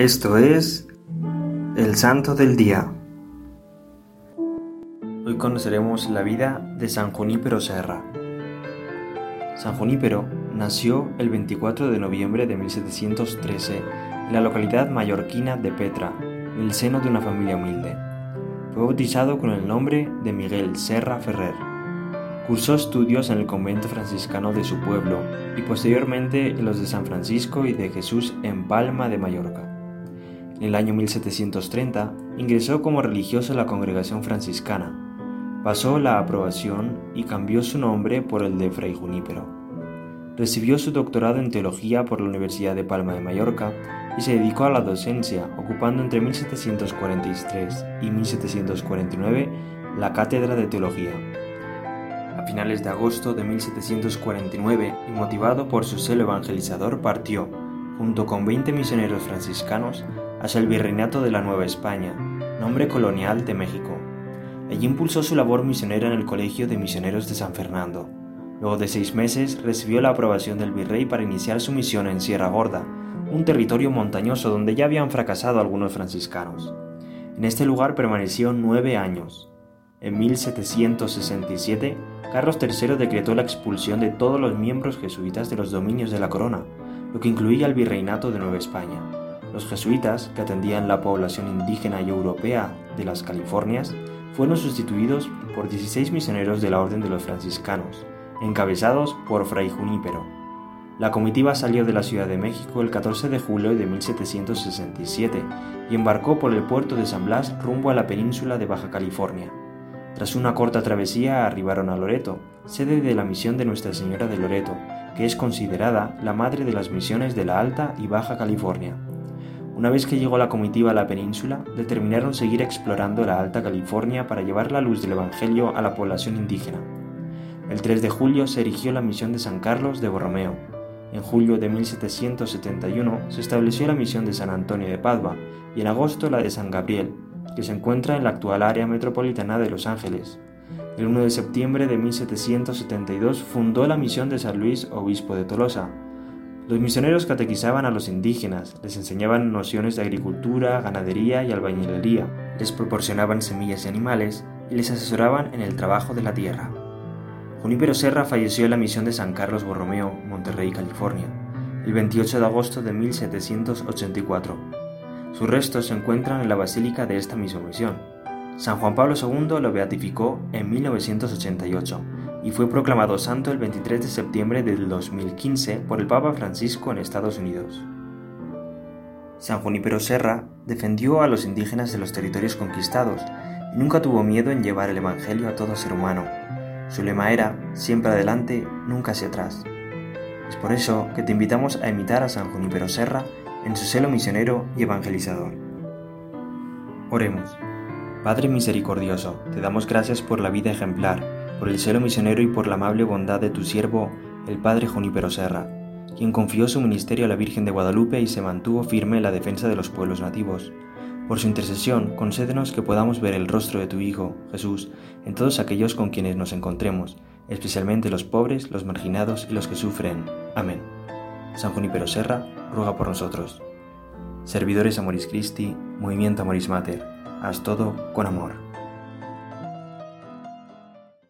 Esto es el Santo del Día. Hoy conoceremos la vida de San Junípero Serra. San Junípero nació el 24 de noviembre de 1713 en la localidad mallorquina de Petra, en el seno de una familia humilde. Fue bautizado con el nombre de Miguel Serra Ferrer. Cursó estudios en el convento franciscano de su pueblo y posteriormente en los de San Francisco y de Jesús en Palma de Mallorca. En el año 1730 ingresó como religioso en la congregación franciscana. Pasó la aprobación y cambió su nombre por el de Fray Junípero. Recibió su doctorado en teología por la Universidad de Palma de Mallorca y se dedicó a la docencia, ocupando entre 1743 y 1749 la cátedra de teología. A finales de agosto de 1749, y motivado por su celo evangelizador, partió, junto con 20 misioneros franciscanos, hacia el Virreinato de la Nueva España, nombre colonial de México. Allí impulsó su labor misionera en el Colegio de Misioneros de San Fernando. Luego de seis meses recibió la aprobación del virrey para iniciar su misión en Sierra Gorda, un territorio montañoso donde ya habían fracasado algunos franciscanos. En este lugar permaneció nueve años. En 1767, Carlos III decretó la expulsión de todos los miembros jesuitas de los dominios de la corona, lo que incluía el virreinato de Nueva España. Los jesuitas, que atendían la población indígena y europea de las Californias, fueron sustituidos por 16 misioneros de la Orden de los Franciscanos, encabezados por Fray Junípero. La comitiva salió de la Ciudad de México el 14 de julio de 1767 y embarcó por el puerto de San Blas rumbo a la península de Baja California. Tras una corta travesía arribaron a Loreto, sede de la misión de Nuestra Señora de Loreto, que es considerada la madre de las misiones de la Alta y Baja California. Una vez que llegó la comitiva a la península, determinaron seguir explorando la Alta California para llevar la luz del Evangelio a la población indígena. El 3 de julio se erigió la misión de San Carlos de Borromeo. En julio de 1771 se estableció la misión de San Antonio de Padua y en agosto la de San Gabriel, que se encuentra en la actual área metropolitana de Los Ángeles. El 1 de septiembre de 1772 fundó la misión de San Luis, obispo de Tolosa, los misioneros catequizaban a los indígenas, les enseñaban nociones de agricultura, ganadería y albañilería, les proporcionaban semillas y animales y les asesoraban en el trabajo de la tierra. Junípero Serra falleció en la misión de San Carlos Borromeo, Monterrey, California, el 28 de agosto de 1784. Sus restos se encuentran en la basílica de esta misma misión. San Juan Pablo II lo beatificó en 1988 y fue proclamado santo el 23 de septiembre del 2015 por el Papa Francisco en Estados Unidos. San Junípero Serra defendió a los indígenas de los territorios conquistados y nunca tuvo miedo en llevar el Evangelio a todo ser humano. Su lema era, siempre adelante, nunca hacia atrás. Es por eso que te invitamos a imitar a San Junípero Serra en su celo misionero y evangelizador. Oremos. Padre misericordioso, te damos gracias por la vida ejemplar por el celo misionero y por la amable bondad de tu siervo, el Padre Junípero Serra, quien confió su ministerio a la Virgen de Guadalupe y se mantuvo firme en la defensa de los pueblos nativos. Por su intercesión, concédenos que podamos ver el rostro de tu Hijo, Jesús, en todos aquellos con quienes nos encontremos, especialmente los pobres, los marginados y los que sufren. Amén. San Junípero Serra, ruega por nosotros. Servidores Amoris Christi, Movimiento Amoris Mater, haz todo con amor.